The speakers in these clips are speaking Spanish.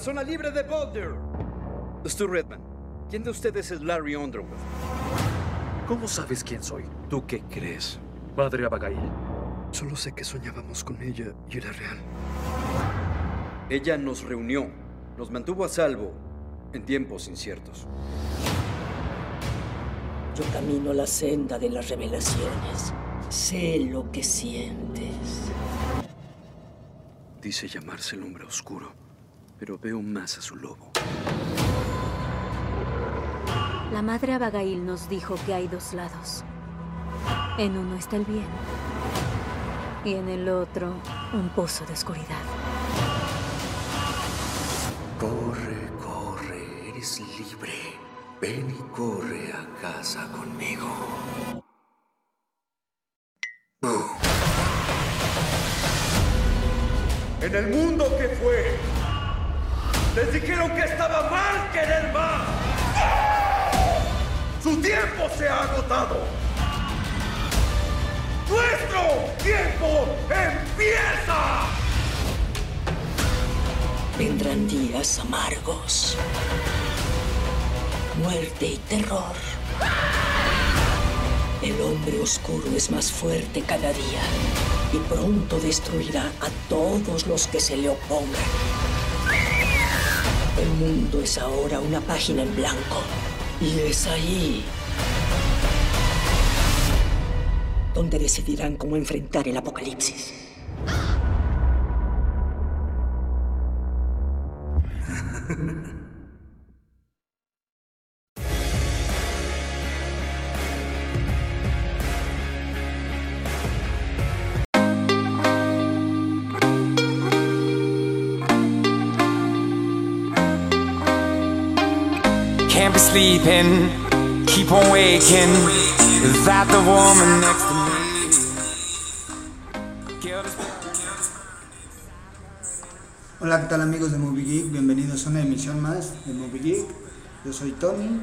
Zona libre de Boulder. Stu Redman. ¿Quién de ustedes es Larry Underwood? ¿Cómo sabes quién soy? ¿Tú qué crees? Padre Abagail. Solo sé que soñábamos con ella y era real. Ella nos reunió, nos mantuvo a salvo en tiempos inciertos. Yo camino la senda de las revelaciones. Sé lo que sientes. Dice llamarse el hombre oscuro, pero veo más a su lobo. La madre Abagail nos dijo que hay dos lados. En uno está el bien. Y en el otro, un pozo de oscuridad. Corre, corre, eres libre. Ven y corre a casa conmigo. En el mundo que fue, les dijeron que estaba mal querer más. Su tiempo se ha agotado. Nuestro tiempo empieza. Vendrán días amargos. Muerte y terror. El hombre oscuro es más fuerte cada día y pronto destruirá a todos los que se le opongan. El mundo es ahora una página en blanco y es ahí donde decidirán cómo enfrentar el apocalipsis. Sleeping, keep on waking. Is that the woman next to Hola, ¿qué tal amigos de Movie Geek? Bienvenidos a una emisión más de Movie Geek. Yo soy Tony.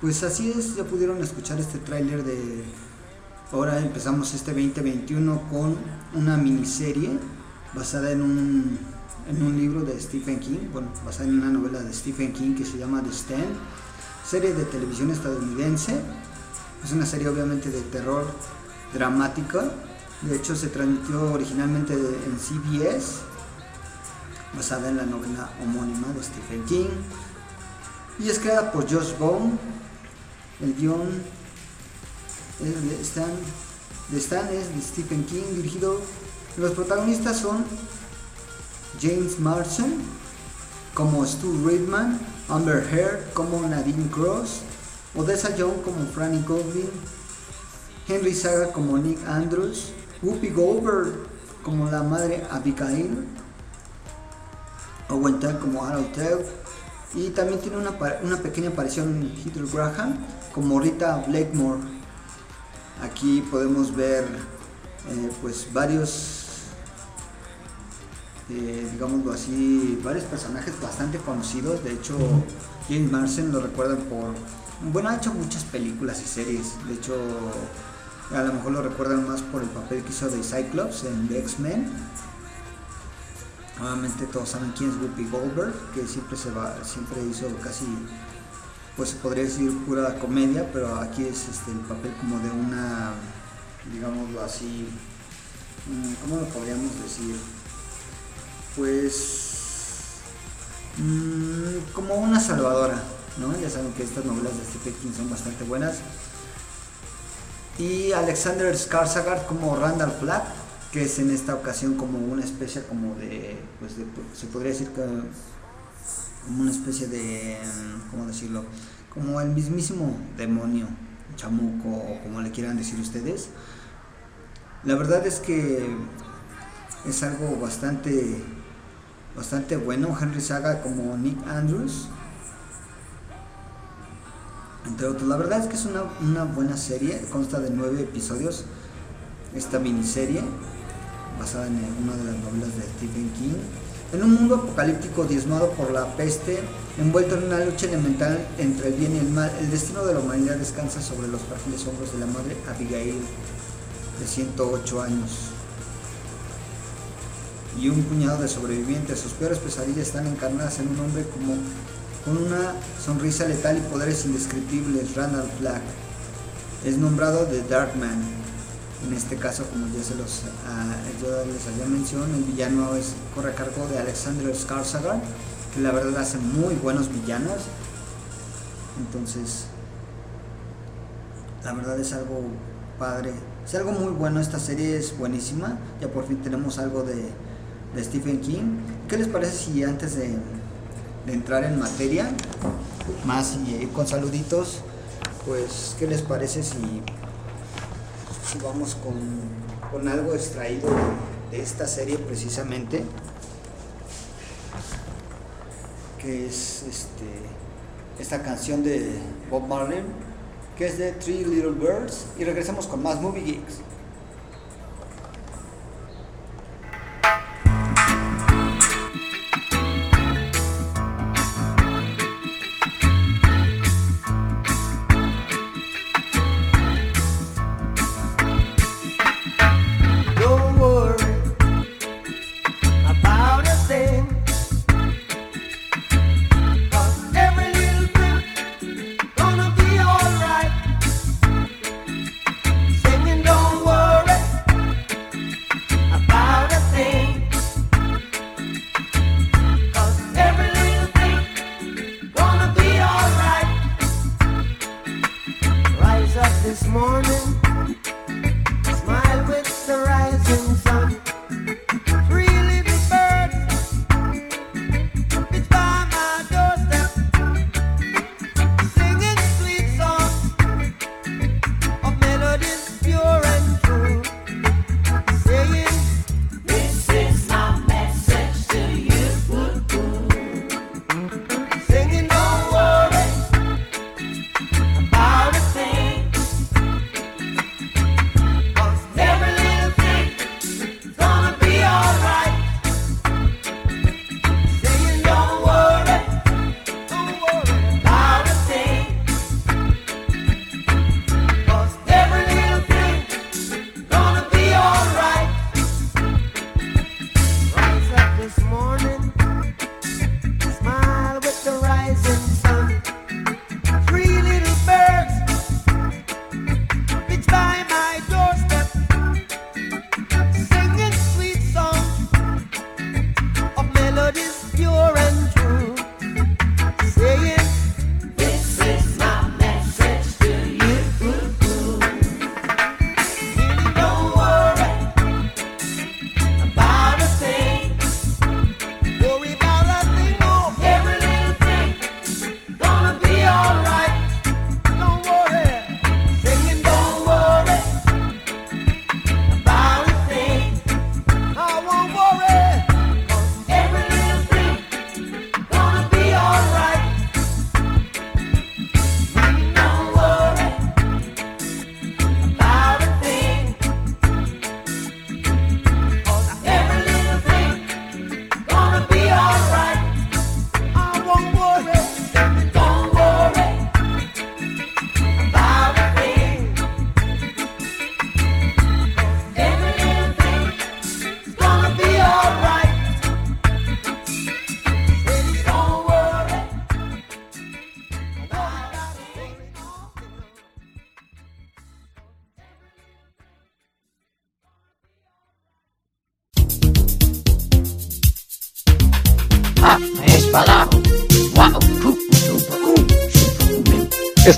Pues así es, ya pudieron escuchar este tráiler de... Ahora empezamos este 2021 con una miniserie basada en un, en un libro de Stephen King, bueno, basada en una novela de Stephen King que se llama The Stand, serie de televisión estadounidense. Es una serie obviamente de terror dramática. De hecho se transmitió originalmente en CBS basada en la novela homónima de Stephen King y es creada por Josh Bone. El guion de Stan, de Stan es de Stephen King, dirigido. Los protagonistas son James Marsden como Stu Reitman, Amber Heard como Nadine Cross, Odessa Young como Franny Goldwyn, Henry Saga como Nick Andrews, Whoopi Goldberg como la madre Abigail, Owen Tuck como Harold Tuck y también tiene una, una pequeña aparición Heather Graham como Rita Blakemore. Aquí podemos ver eh, pues varios eh, digámoslo así, varios personajes bastante conocidos. De hecho, James Marsden lo recuerdan por. Bueno, ha hecho muchas películas y series. De hecho, a lo mejor lo recuerdan más por el papel que hizo de Cyclops en The X-Men. Obviamente todos saben quién es Whoopi Goldberg, que siempre se va, siempre hizo casi, pues se podría decir pura comedia, pero aquí es este, el papel como de una, digámoslo así, mm, ¿cómo lo podríamos decir? Pues mm, como una salvadora, ¿no? Ya saben que estas novelas de Stephen King son bastante buenas. Y Alexander Skarsgård como Randall Flagg, que es en esta ocasión como una especie como de, pues de- se podría decir que como una especie de, mm, ¿cómo decirlo? Como el mismísimo demonio, chamuco o como le quieran decir ustedes. La verdad es que es algo bastante bastante bueno. Henry Saga como Nick Andrews. Entre otros. La verdad es que es una, una buena serie. Consta de nueve episodios. Esta miniserie. Basada en una de las novelas de Stephen King. En un mundo apocalíptico diezmado por la peste, envuelto en una lucha elemental entre el bien y el mal, el destino de la humanidad descansa sobre los frágiles hombros de la madre Abigail, de 108 años. Y un puñado de sobrevivientes, sus peores pesadillas están encarnadas en un hombre como con una sonrisa letal y poderes indescriptibles, Randall Flagg. Es nombrado The Darkman, en este caso, como ya se los ah, yo les había mencionado, el villano es, corre a cargo de Alexander Skarsgård, que la verdad hace muy buenos villanos. Entonces, la verdad es algo padre. Es algo muy bueno, esta serie es buenísima. Ya por fin tenemos algo de, de Stephen King. ¿Qué les parece si antes de, entrar en materia, más y ir con saluditos, pues, ¿qué les parece si vamos con, con algo extraído de esta serie precisamente, que es este, esta canción de Bob Marley, que es de Three Little Birds, y regresamos con más Movie Geeks.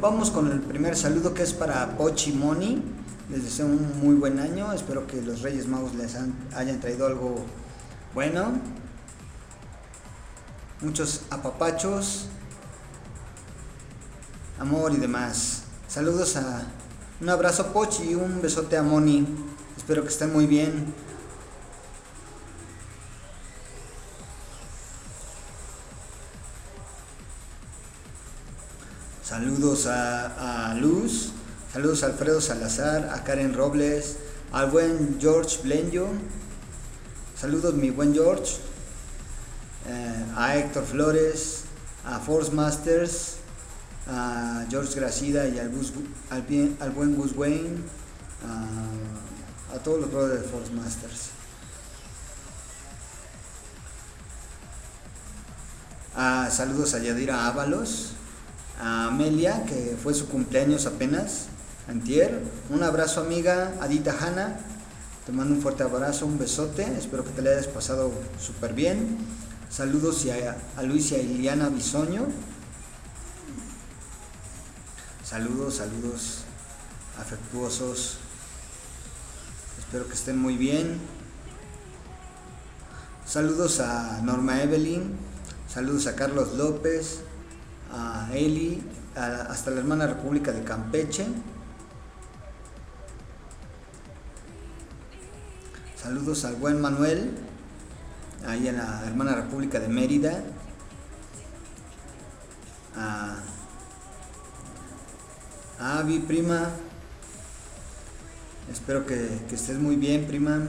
Vamos con el primer saludo que es para Pochi Moni. Les deseo un muy buen año. Espero que los Reyes Magos les hayan traído algo bueno. Muchos apapachos, amor y demás. Saludos a. Un abrazo Pochi y un besote a Moni. Espero que estén muy bien. Saludos a, Luz, saludos a Alfredo Salazar, a Karen Robles, al buen George Blenjo, saludos mi buen George, eh, a Héctor Flores, a Force Masters, a George Gracida y al, buen Gus Wayne, a, a todos los brothers de Force Masters. Ah, saludos a Yadira Ábalos, a Amelia, que fue su cumpleaños apenas, antier. Un abrazo amiga, Adita Hanna, te mando un fuerte abrazo, un besote, espero que te la hayas pasado súper bien. Saludos a, a Luis y a Iliana Bisoño. Saludos, saludos afectuosos. Espero que estén muy bien. Saludos a Norma Evelyn, saludos a Carlos López, a Eli, hasta la hermana República de Campeche. Saludos al buen Manuel, ahí en la hermana República de Mérida. A, a Avi, prima. Espero que, que estés muy bien, prima.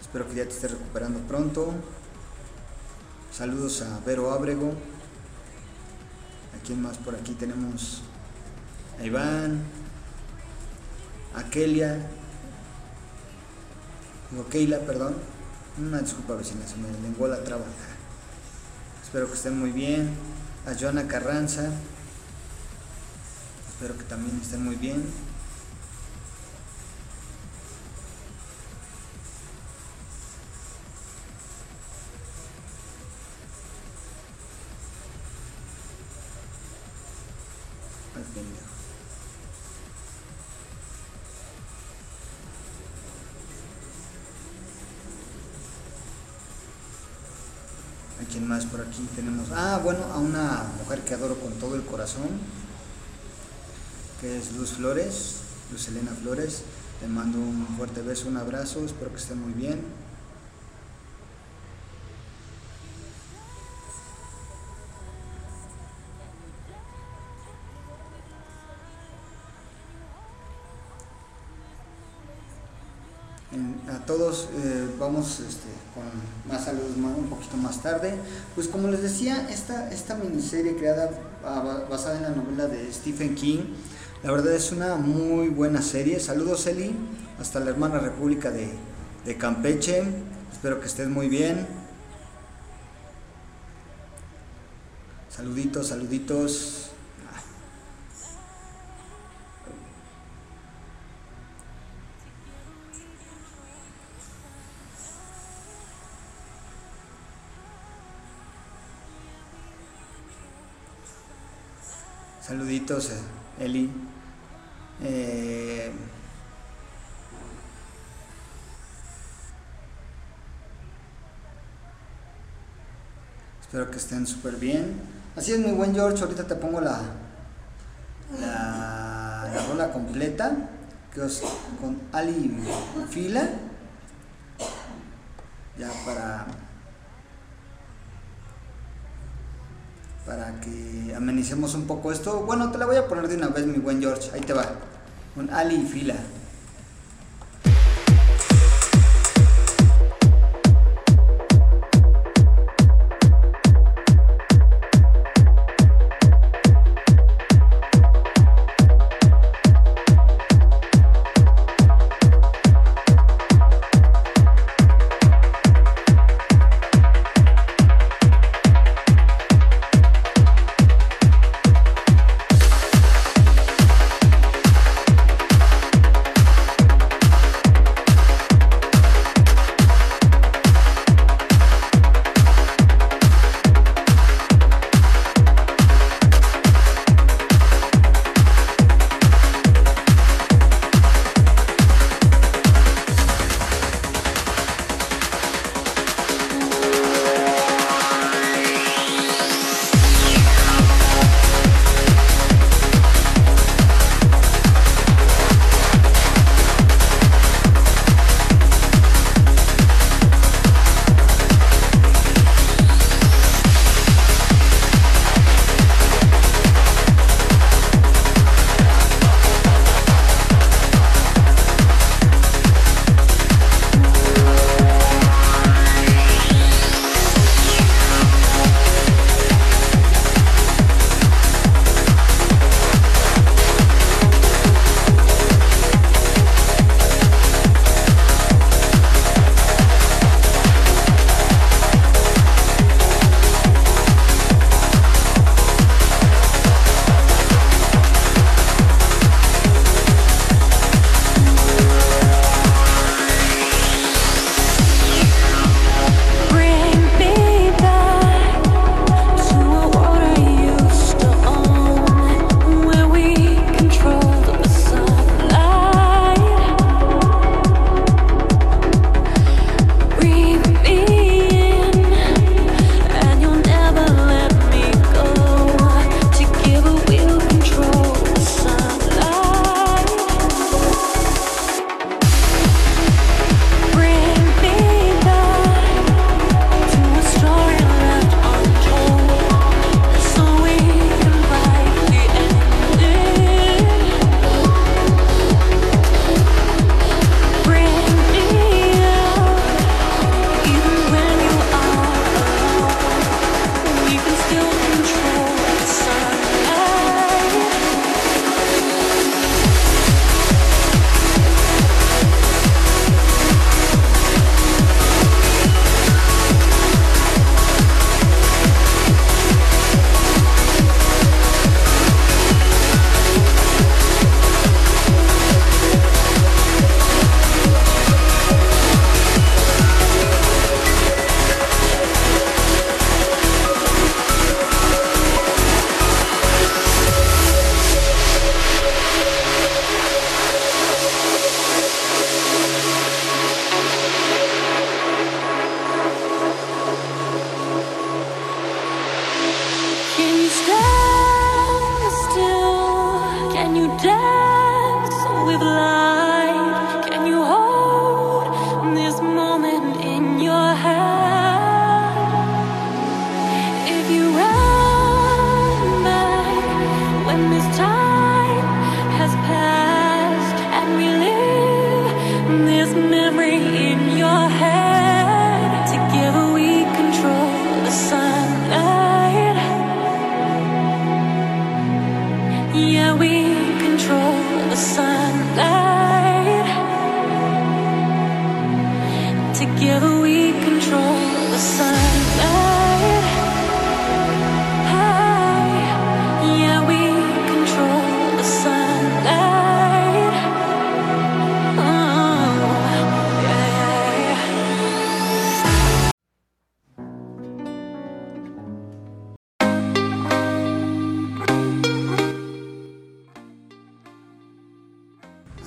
Espero que ya te estés recuperando pronto. Saludos a Vero Ábrego. ¿A quién más por aquí tenemos? A Iván. A Kelia. Digo, Keila, perdón. Una disculpa vecina, se me lenguó la traba. Espero que estén muy bien. A Joana Carranza. Espero que también estén muy bien. Que es Luz Flores, Luz Elena Flores. Le mando un fuerte beso, un abrazo, espero que esté muy bien. En- a todos eh, vamos este, con más saludos un poquito más tarde. Pues como les decía, esta, esta miniserie creada basada en la novela de Stephen King, la verdad es una muy buena serie. Saludos Eli, hasta la hermana República de, de Campeche. Espero que estés muy bien. Saluditos, saluditos. Saluditos, eh, Eli. Eh, espero que estén súper bien. Así es, mi buen George. Ahorita te pongo la, la, la rola completa. Que es con Ali Fila. Ya para que amenicemos un poco esto. Bueno, te la voy a poner de una vez, mi buen George. Ahí te va. Con Ali y Fila.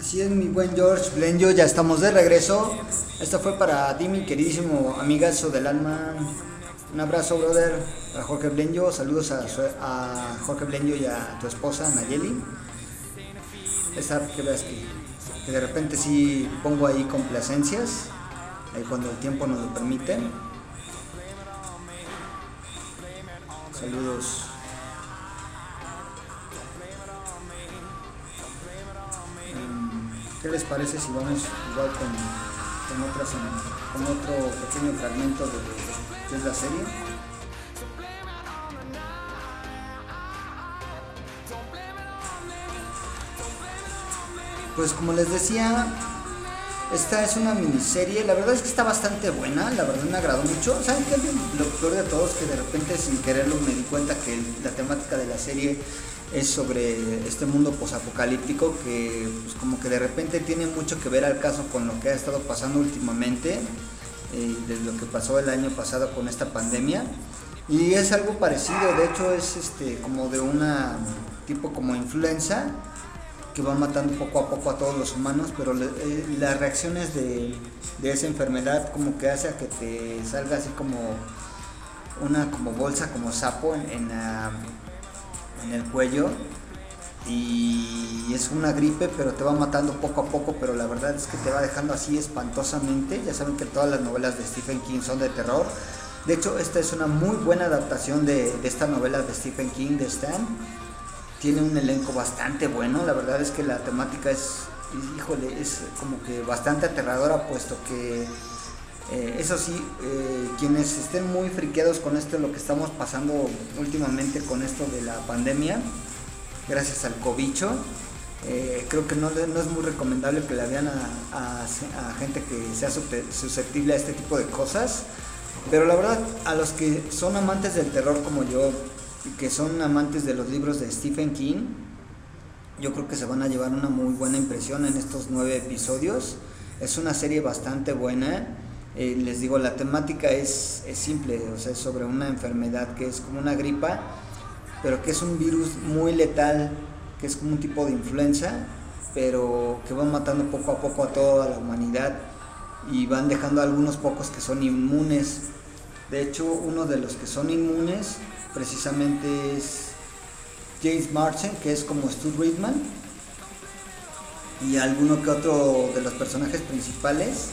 Así es, mi buen George Blenjo, ya estamos de regreso. Esto fue para ti, mi queridísimo amigazo del alma. Un abrazo, brother, a Jorge Blenjo. Saludos a, Jorge Blenjo y a tu esposa, Nayeli. Esa que veas que, que de repente sí pongo ahí complacencias, ahí cuando el tiempo nos lo permite. Saludos. ¿Qué les parece si vamos igual con, otro pequeño fragmento de la serie? Pues como les decía, esta es una miniserie, la verdad es que está bastante buena, la verdad me agradó mucho. ¿Saben qué? Lo peor de todo es que de repente sin quererlo me di cuenta que la temática de la serie es sobre este mundo posapocalíptico que pues como que de repente tiene mucho que ver al caso con lo que ha estado pasando últimamente, eh, desde lo que pasó el año pasado con esta pandemia. Y es algo parecido, de hecho es este como de una tipo como influenza que va matando poco a poco a todos los humanos, pero eh, las reacciones de, de esa enfermedad como que hace a que te salga así como una como bolsa, como sapo en, en la- en el cuello y es una gripe, pero te va matando poco a poco, pero la verdad es que te va dejando así espantosamente. Ya saben que todas las novelas de Stephen King son de terror. De hecho, esta es una muy buena adaptación de, de esta novela de Stephen King, de Stan. Tiene un elenco bastante bueno, la verdad es que la temática es, híjole, es como que bastante aterradora, puesto que eh, eso sí, eh, quienes estén muy friqueados con esto, lo que estamos pasando últimamente con esto de la pandemia, gracias al cobicho, eh, creo que no, no es muy recomendable que la vean a, a- gente que sea susceptible a este tipo de cosas. Pero la verdad, a los que son amantes del terror como yo, que son amantes de los libros de Stephen King, yo creo que se van a llevar una muy buena impresión en estos nueve episodios. Es una serie bastante buena. Eh, les digo, la temática es, simple, o sea, es sobre una enfermedad que es como una gripa, pero que es un virus muy letal, que es como un tipo de influenza, pero que va matando poco a poco a toda la humanidad y van dejando a algunos pocos que son inmunes. De hecho, uno de los que son inmunes precisamente es James Marsden, que es como Stu Friedman, y alguno que otro de los personajes principales,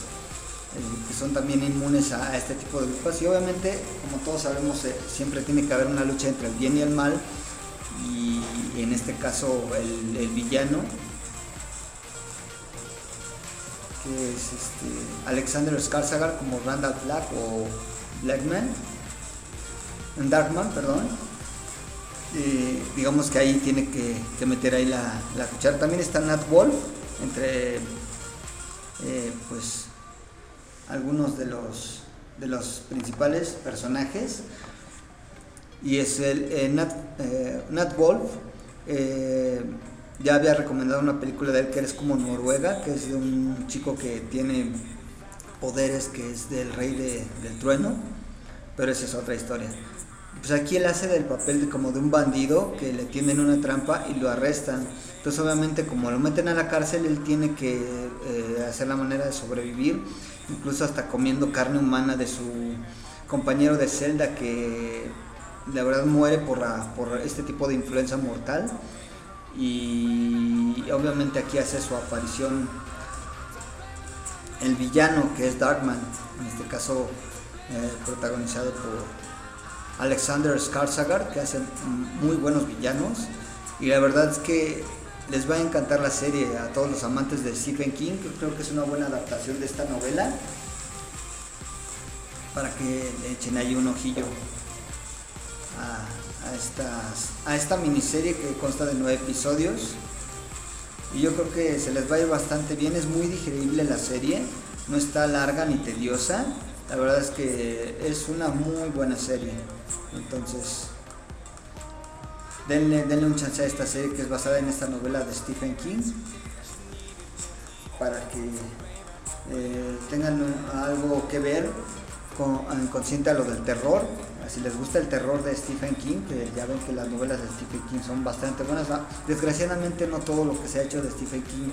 que son también inmunes a, este tipo de gripas. Y obviamente, como todos sabemos, eh, siempre tiene que haber una lucha entre el bien y el mal, y en este caso el, villano, que es este, Alexander Skarsgård como Randall Black o Blackman, Darkman, perdón. Eh, digamos que ahí tiene que, que meter ahí la, la cuchara. También está Nat Wolf, entre eh, pues algunos de los de los principales personajes. Y es el eh, Nat, eh, Nat Wolf. eh, ya había recomendado una película de él que es como Noruega, que es de un chico que tiene poderes, que es del rey de- del trueno, pero esa es otra historia. Pues aquí él hace del papel de como de un bandido que le tienden una trampa y lo arrestan. Entonces obviamente como lo meten a la cárcel, él tiene que eh, hacer la manera de sobrevivir, incluso hasta comiendo carne humana de su compañero de celda que la verdad muere por, la- por este tipo de influenza mortal. Y obviamente aquí hace su aparición el villano que es Darkman, en este caso eh, protagonizado por Alexander Skarsgård, que hace muy buenos villanos. Y la verdad es que les va a encantar la serie a todos los amantes de Stephen King. Creo que es una buena adaptación de esta novela. Para que le echen ahí un ojillo. a, a esta miniserie que consta de nueve episodios. Y yo creo que se les va a ir bastante bien, es muy digerible la serie, no está larga ni tediosa. La verdad es que es una muy buena serie. Entonces, denle, denle un chance a esta serie que es basada en esta novela de Stephen King. Para que eh, tengan algo que ver con, consciente a lo del terror. Si les gusta el terror de Stephen King, que ya ven que las novelas de Stephen King son bastante buenas. Desgraciadamente no todo lo que se ha hecho de Stephen King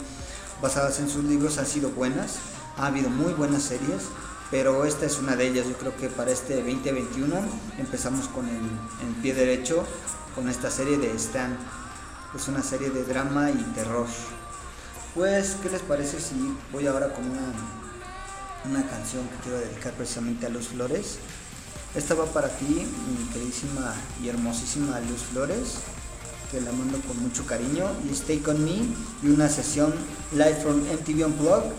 basadas en sus libros han sido buenas. Ha habido muy buenas series, pero esta es una de ellas. Yo creo que para este 2021 empezamos con el, pie derecho con esta serie de Stan. Es una serie de drama y terror. Pues, ¿qué les parece si voy ahora con una, una canción que quiero dedicar precisamente a Luz Flores? Esta va para ti, mi queridísima y hermosísima Luz Flores, que la mando con mucho cariño, y Stay Con Me, y una sesión live from MTV Unplugged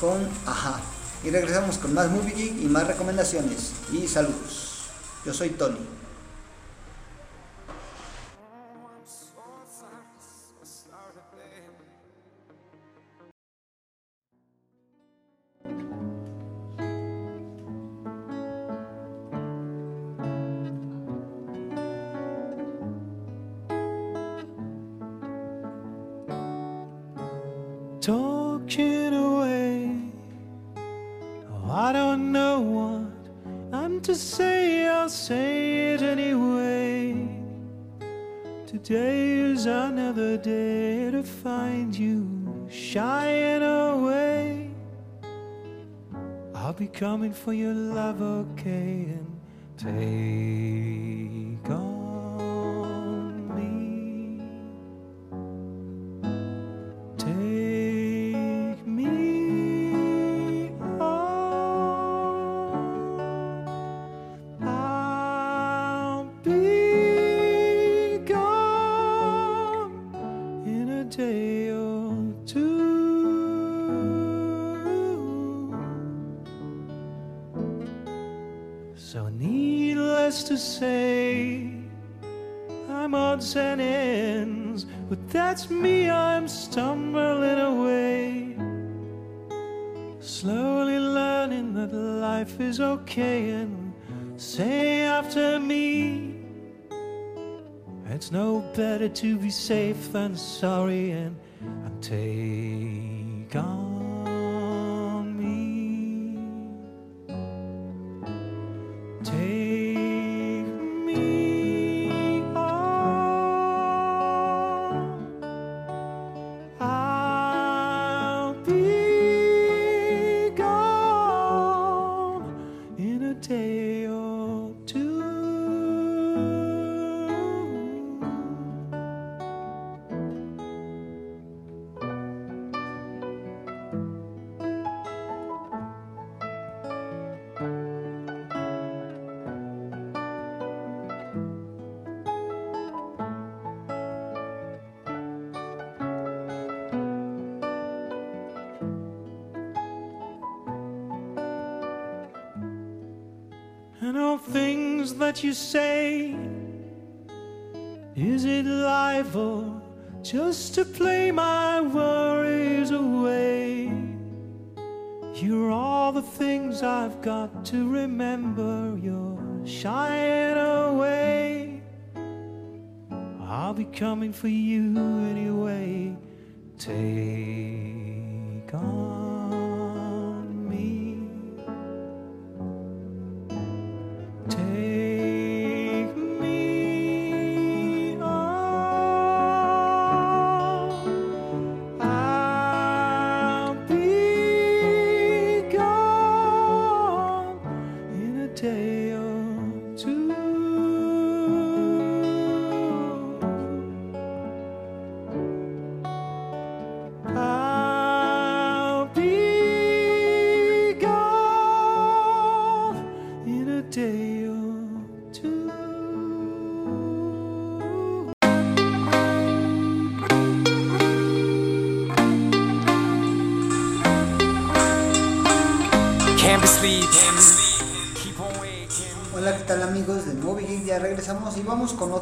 con Aja. Y regresamos con más Movie Geek y más recomendaciones. Y saludos. Yo soy Tony. Coming for your love, okay, and take Slowly learning that life is okay, and say after me, it's no better to be safe than sorry, and, and take on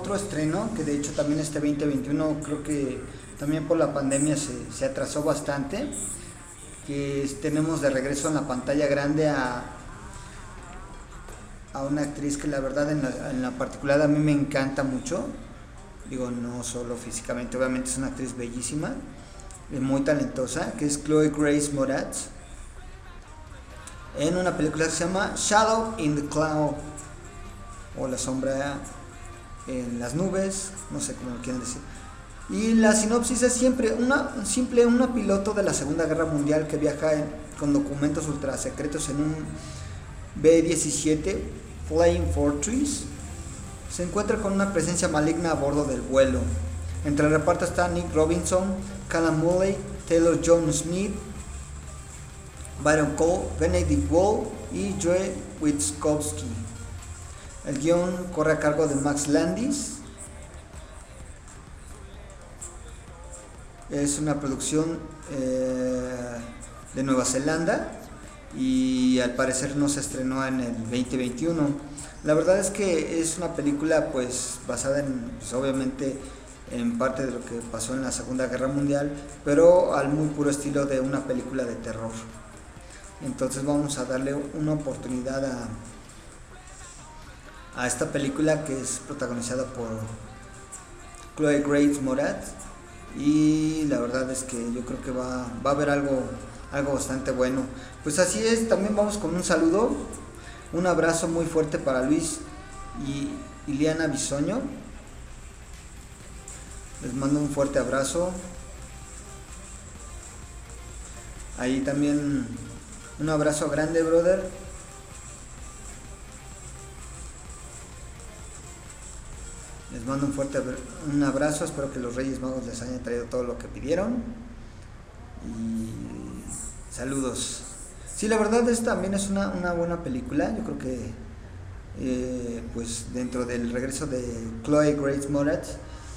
otro estreno, que de hecho también este 2021 creo que también por la pandemia se, se atrasó bastante, que tenemos de regreso en la pantalla grande a, a una actriz que la verdad en la, en la particular a mí me encanta mucho, digo no solo físicamente, obviamente es una actriz bellísima, y muy talentosa, que es Chloe Grace Moretz, en una película que se llama Shadow in the Cloud, o La sombra en las nubes, no sé cómo lo quieren decir. Y la sinopsis es siempre una simple una piloto de la Segunda Guerra Mundial que viaja en- con documentos ultra secretos en un B-17 Flying Fortress. Se encuentra con una presencia maligna a bordo del vuelo. Entre el reparto está Nick Robinson, Callum Mulley, Taylor John Smith, Byron Cole, Benedict Wall y Joe Witkowski. El guion corre a cargo de Max Landis. Es una producción eh, de Nueva Zelanda y al parecer no se estrenó en el 2021. La verdad es que es una película pues basada en pues, obviamente en parte de lo que pasó en la Segunda Guerra Mundial, pero al muy puro estilo de una película de terror. Entonces vamos a darle una oportunidad a, a esta película que es protagonizada por Chloe Grace Moretz y la verdad es que yo creo que va, va a haber algo, algo bastante bueno. Pues así es, también vamos con un saludo, un abrazo muy fuerte para Luis y Iliana Bisoño. Les mando un fuerte abrazo. Ahí también un abrazo grande, brother. Les mando un fuerte un abrazo. Espero que los Reyes Magos les hayan traído todo lo que pidieron. Y saludos. Sí, la verdad es también es una, una buena película. Yo creo que eh, pues dentro del regreso de Chloe Grace Moretz,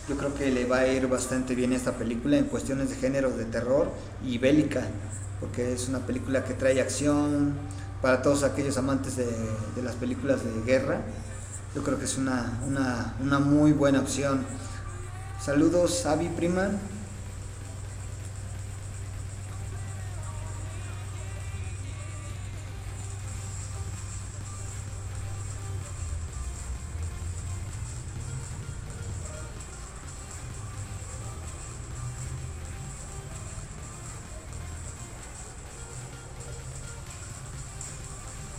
yo creo que le va a ir bastante bien esta película en cuestiones de género de terror y bélica, porque es una película que trae acción para todos aquellos amantes de, de las películas de guerra. Yo creo que es una, una, una muy buena opción. Saludos, Avi Prima.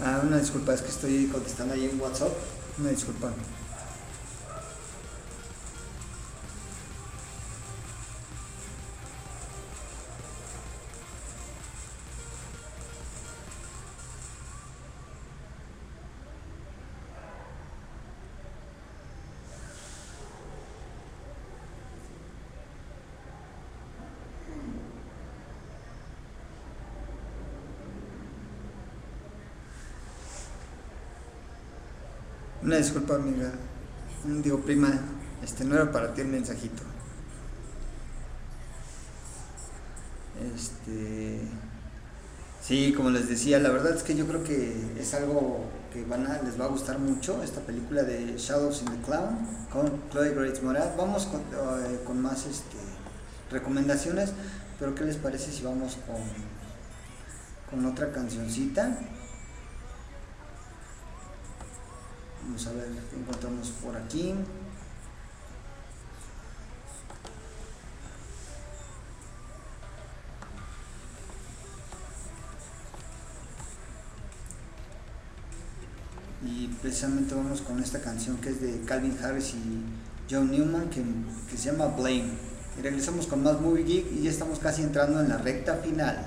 Ah, una disculpa, es que estoy contestando ahí en WhatsApp. Una disculpa. Disculpa, amiga. Digo, prima, este no era para ti el mensajito. Este. Sí, como les decía, la verdad es que yo creo que es algo que van a, les va a gustar mucho, esta película de Shadows in the Cloud con Chloe Grace Moretz. Vamos con, eh, con más este, recomendaciones, pero ¿qué les parece si vamos con, con otra cancioncita? A ver qué encontramos por aquí. Y precisamente vamos con esta canción que es de Calvin Harris y John Newman que, que se llama Blame. Y regresamos con más Movie Geek y ya estamos casi entrando en la recta final.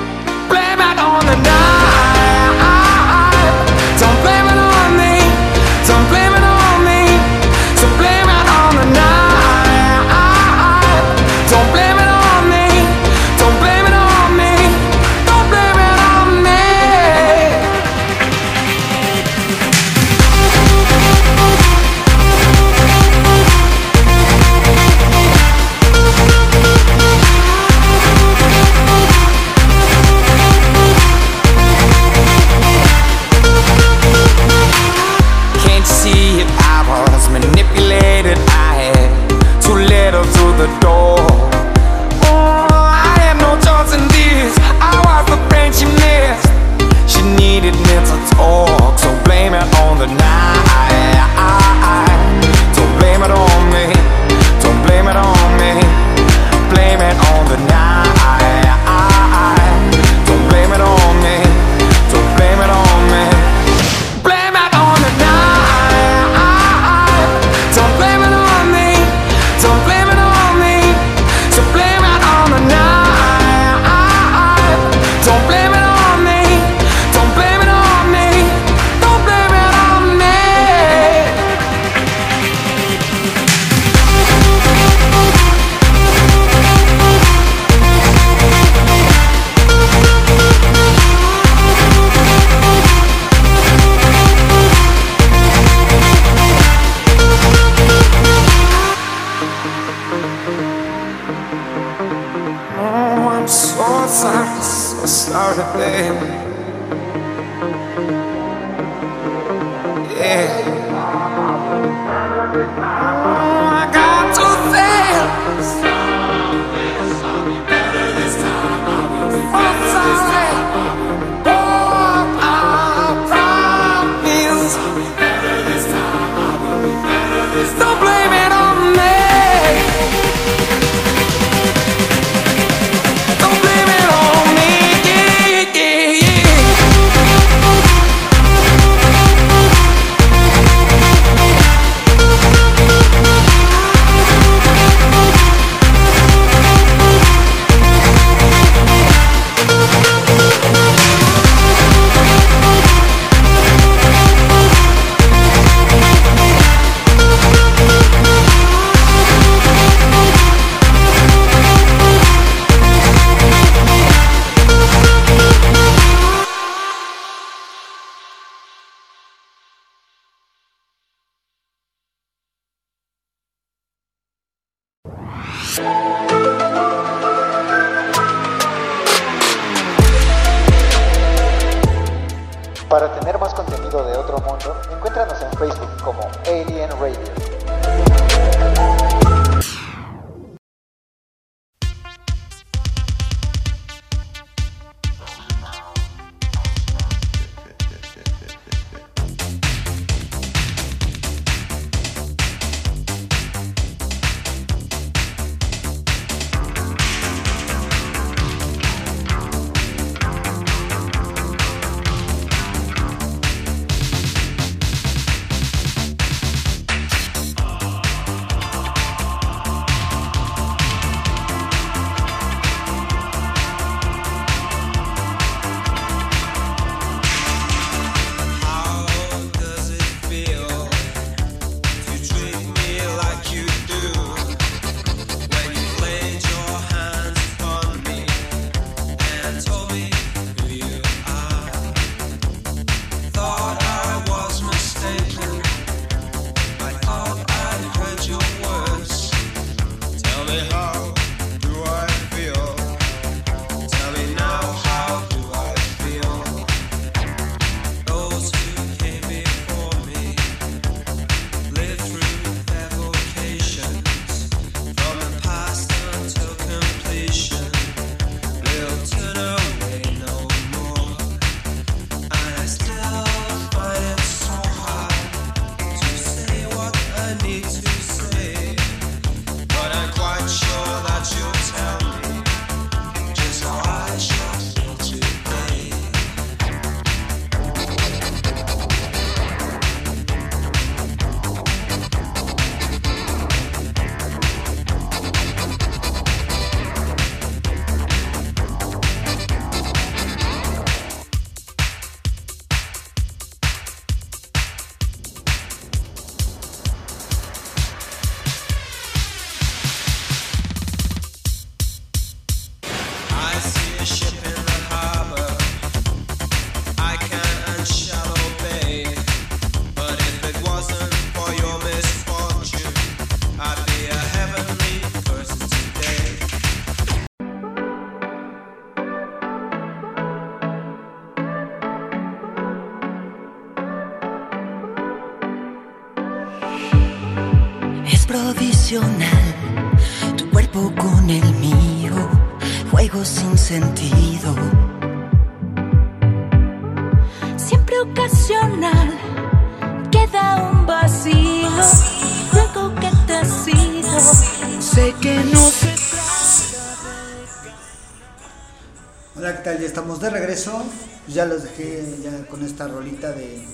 Pues ya los dejé ya con esta rolita de.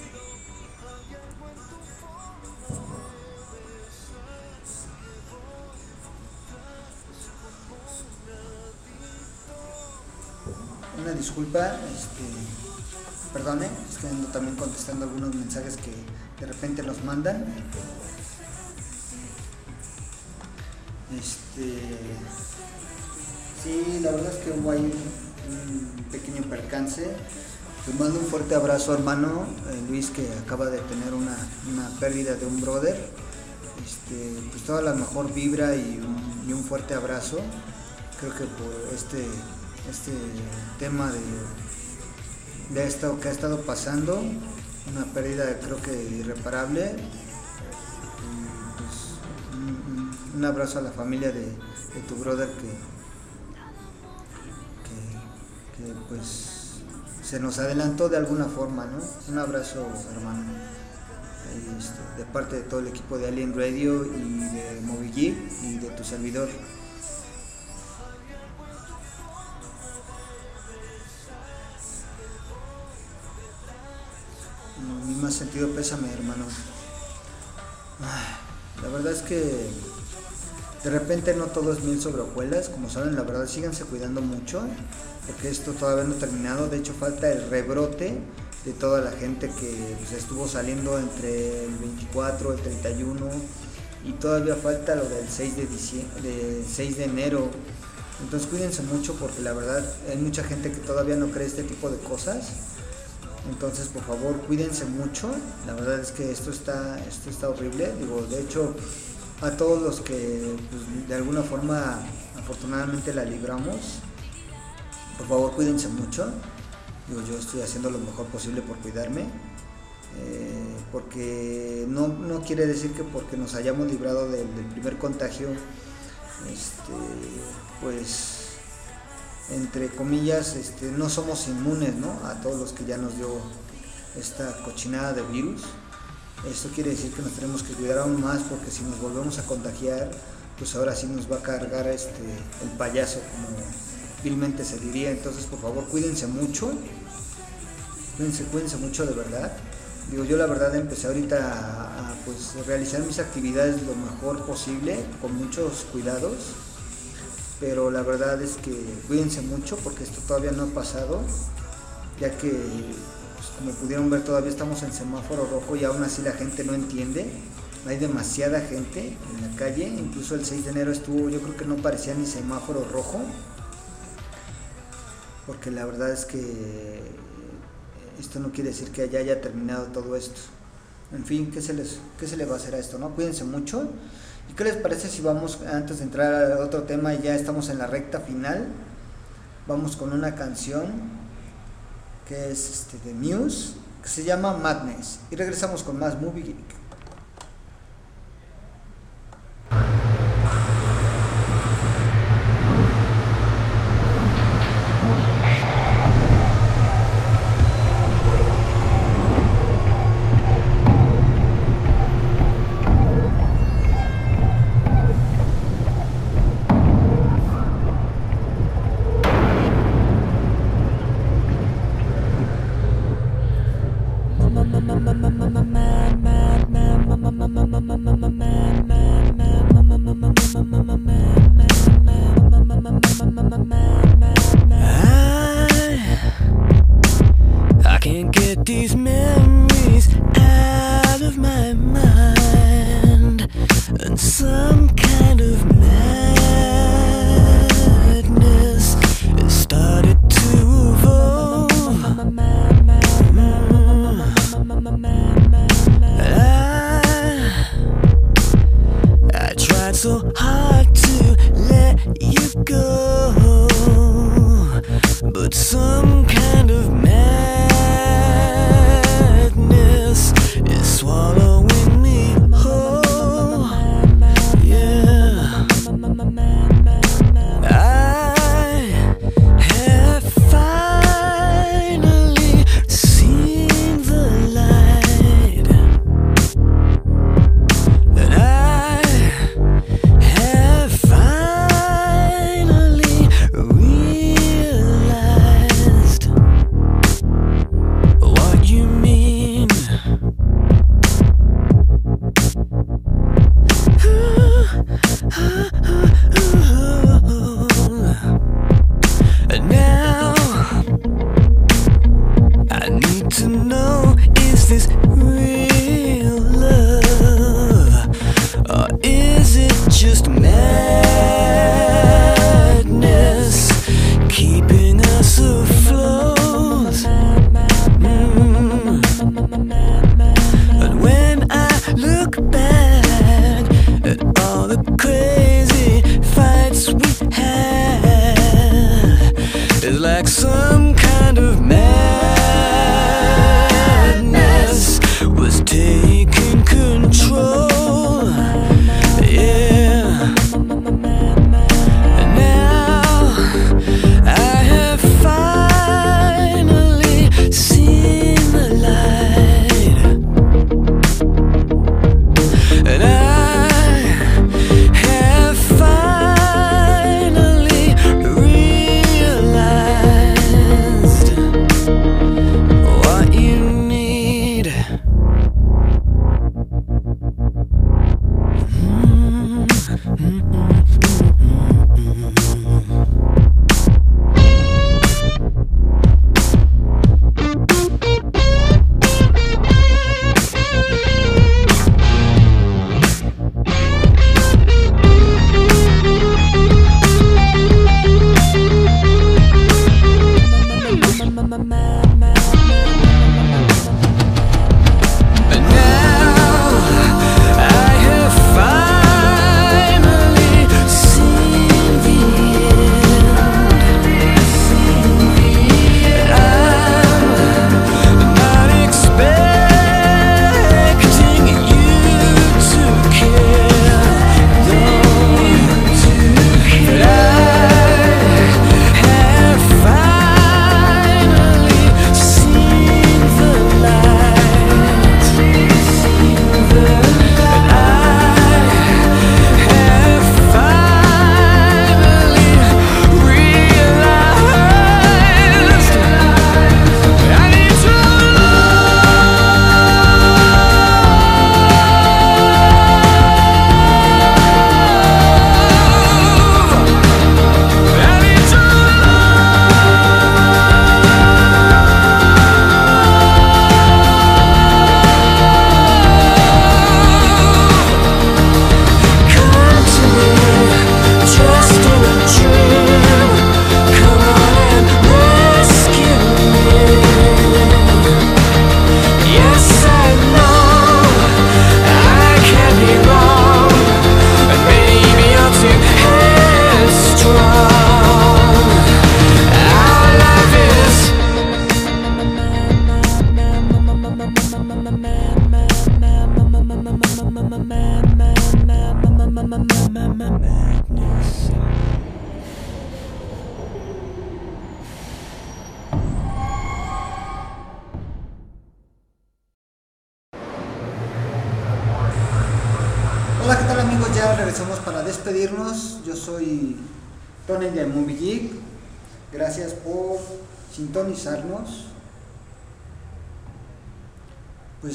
Una disculpa, este, perdone, es que ando también contestando algunos mensajes que de repente nos mandan. Este, sí, la verdad es que hubo ahí un, pequeño percance. Te mando un fuerte abrazo, hermano eh, Luis, que acaba de tener una, una pérdida de un brother. Este, pues toda la mejor vibra y un, fuerte abrazo. Creo que por este, este tema de, de esto que ha estado pasando, una pérdida creo que irreparable. Pues, un, abrazo a la familia de tu brother que, pues se nos adelantó de alguna forma, ¿no? Un abrazo, hermano. Este, de parte de todo el equipo de Alien Radio y de Movie Geek y de tu servidor. No, mi más sentido pésame, hermano. Ay, La verdad es que de repente no todo es miel sobre hojuelas, como saben, la verdad síganse cuidando mucho, porque esto todavía no ha terminado, de hecho falta el rebrote de toda la gente que pues, estuvo saliendo entre el 24, el 31 y todavía falta lo del 6 de, de 6 de enero. Entonces cuídense mucho porque la verdad hay mucha gente que todavía no cree este tipo de cosas. Entonces, por favor, cuídense mucho. La verdad es que esto está, esto está horrible. Digo, de hecho, a todos los que pues, de alguna forma afortunadamente la libramos. Por favor, cuídense mucho. Yo estoy haciendo lo mejor posible por cuidarme. eh, porque no, no quiere decir que porque nos hayamos librado del, del primer contagio, este, pues entre comillas, este, no somos inmunes ¿no? a todos los que ya nos dio esta cochinada de virus. Esto quiere decir que nos tenemos que cuidar aún más porque si nos volvemos a contagiar, pues ahora sí nos va a cargar este, el payaso, como vilmente se diría. Entonces, por favor, cuídense mucho. Cuídense, cuídense mucho de verdad. Digo, yo la verdad empecé ahorita a, pues, realizar mis actividades lo mejor posible, con muchos cuidados. Pero la verdad es que cuídense mucho porque esto todavía no ha pasado, ya que pues, como pudieron ver todavía estamos en semáforo rojo y aún así la gente no entiende. Hay demasiada gente en la calle, incluso el 6 de enero estuvo, yo creo que no parecía ni semáforo rojo, porque la verdad es que esto no quiere decir que ya haya terminado todo esto. En fin, ¿qué se, les, ¿qué se le va a hacer a esto? no? Cuídense mucho. ¿Y qué les parece si vamos, antes de entrar a otro tema, y ya estamos en la recta final, vamos con una canción que es este, de Muse, que se llama Madness. Y regresamos con más Movie.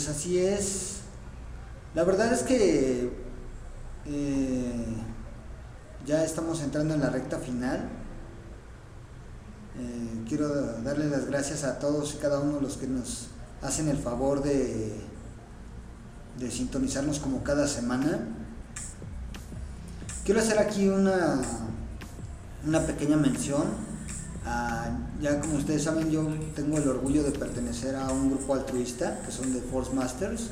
Pues así es. La verdad es que eh, ya estamos entrando en la recta final. Eh, quiero darle las gracias a todos y cada uno de los que nos hacen el favor de, de sintonizarnos como cada semana. Quiero hacer aquí una, una pequeña mención. A- ya como ustedes saben, yo tengo el orgullo de pertenecer a un grupo altruista que son de Force Masters.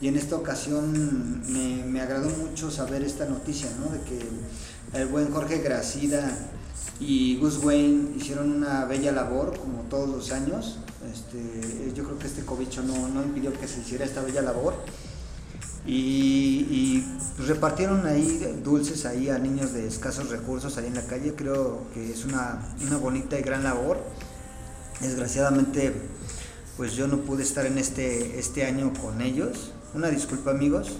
Y en esta ocasión me, me agradó mucho saber esta noticia, ¿no? De que el buen Jorge Gracida y Gus Wayne hicieron una bella labor, como todos los años. Este, yo creo que este cobicho no, no impidió que se hiciera esta bella labor. Y, repartieron ahí dulces ahí a niños de escasos recursos ahí en la calle. Creo que es una, una bonita y gran labor. Desgraciadamente, pues yo no pude estar en este, este año con ellos. Una disculpa amigos,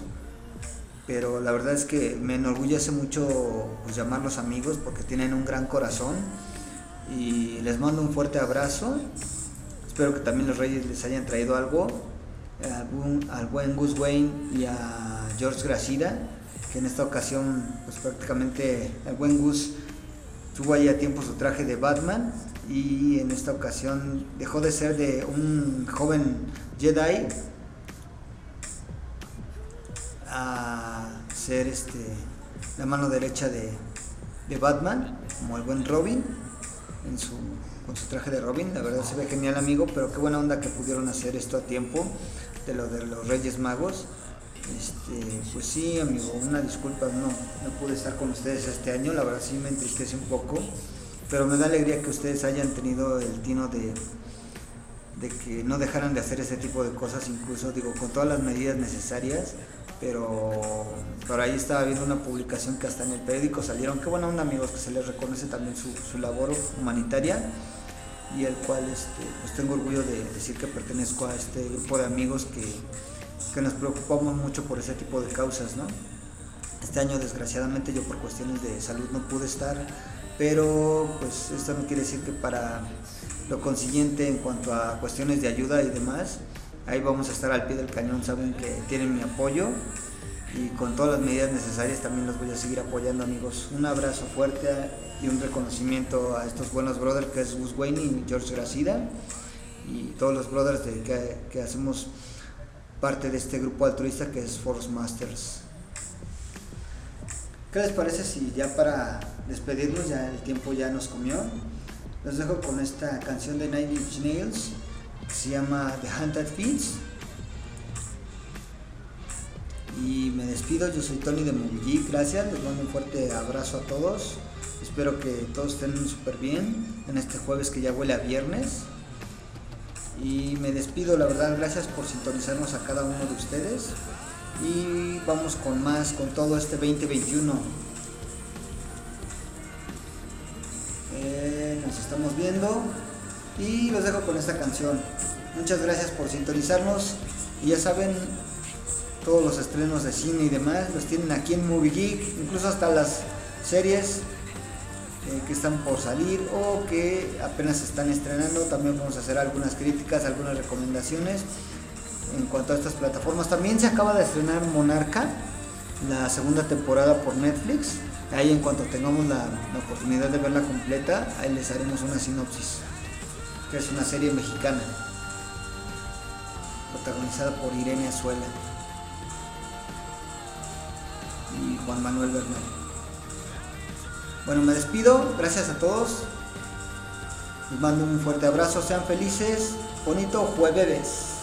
pero la verdad es que me enorgullece mucho pues, llamarlos amigos porque tienen un gran corazón y les mando un fuerte abrazo. Espero que también los Reyes les hayan traído algo al buen, Gus Wayne y a George Gracida, que en esta ocasión pues prácticamente el buen Gus tuvo ahí a tiempo su traje de Batman y en esta ocasión dejó de ser de un joven Jedi a ser este la mano derecha de, de Batman, como el buen Robin, en su, con su traje de Robin. La verdad se ve genial amigo, pero qué buena onda que pudieron hacer esto a tiempo de lo de los Reyes Magos. Este, pues sí, amigo, una disculpa, no, no pude estar con ustedes este año, la verdad sí me entristece un poco, pero me da alegría que ustedes hayan tenido el tino de, de que no dejaran de hacer ese tipo de cosas, incluso digo, con todas las medidas necesarias, pero por ahí estaba viendo una publicación que hasta en el periódico salieron, qué buena onda amigos, que se les reconoce también su, su labor humanitaria y el cual este, pues tengo orgullo de decir que pertenezco a este grupo de amigos que, que nos preocupamos mucho por ese tipo de causas, ¿no? Este año desgraciadamente yo por cuestiones de salud no pude estar, pero pues esto no quiere decir que para lo consiguiente en cuanto a cuestiones de ayuda y demás, ahí vamos a estar al pie del cañón, saben que tienen mi apoyo y con todas las medidas necesarias también los voy a seguir apoyando amigos. Un abrazo fuerte y un reconocimiento a estos buenos brothers que es Gus Wayne y George Gracida y todos los brothers que, que hacemos parte de este grupo altruista que es Force Masters. ¿Qué les parece si ya para despedirnos, ya el tiempo ya nos comió? Los dejo con esta canción de Nine Inch Nails que se llama The Hunted Feeds. Y me despido, yo soy Tony de Geek, gracias, les mando un fuerte abrazo a todos. Espero que todos estén súper bien en este jueves que ya huele a viernes. Y me despido, la verdad, gracias por sintonizarnos a cada uno de ustedes. Y vamos con más, con todo este 2021. Eh, nos estamos viendo y los dejo con esta canción. Muchas gracias por sintonizarnos y ya saben, todos los estrenos de cine y demás los tienen aquí en Movie Geek, incluso hasta las series eh, que están por salir o que apenas están estrenando. También vamos a hacer algunas críticas, algunas recomendaciones en cuanto a estas plataformas. También se acaba de estrenar Monarca, la segunda temporada por Netflix. Ahí en cuanto tengamos la, la oportunidad de verla completa, ahí les haremos una sinopsis, que es una serie mexicana, protagonizada por Irene Azuela y Juan Manuel Bernal. Bueno, me despido, gracias a todos. Les mando un fuerte abrazo, sean felices, bonito jueves.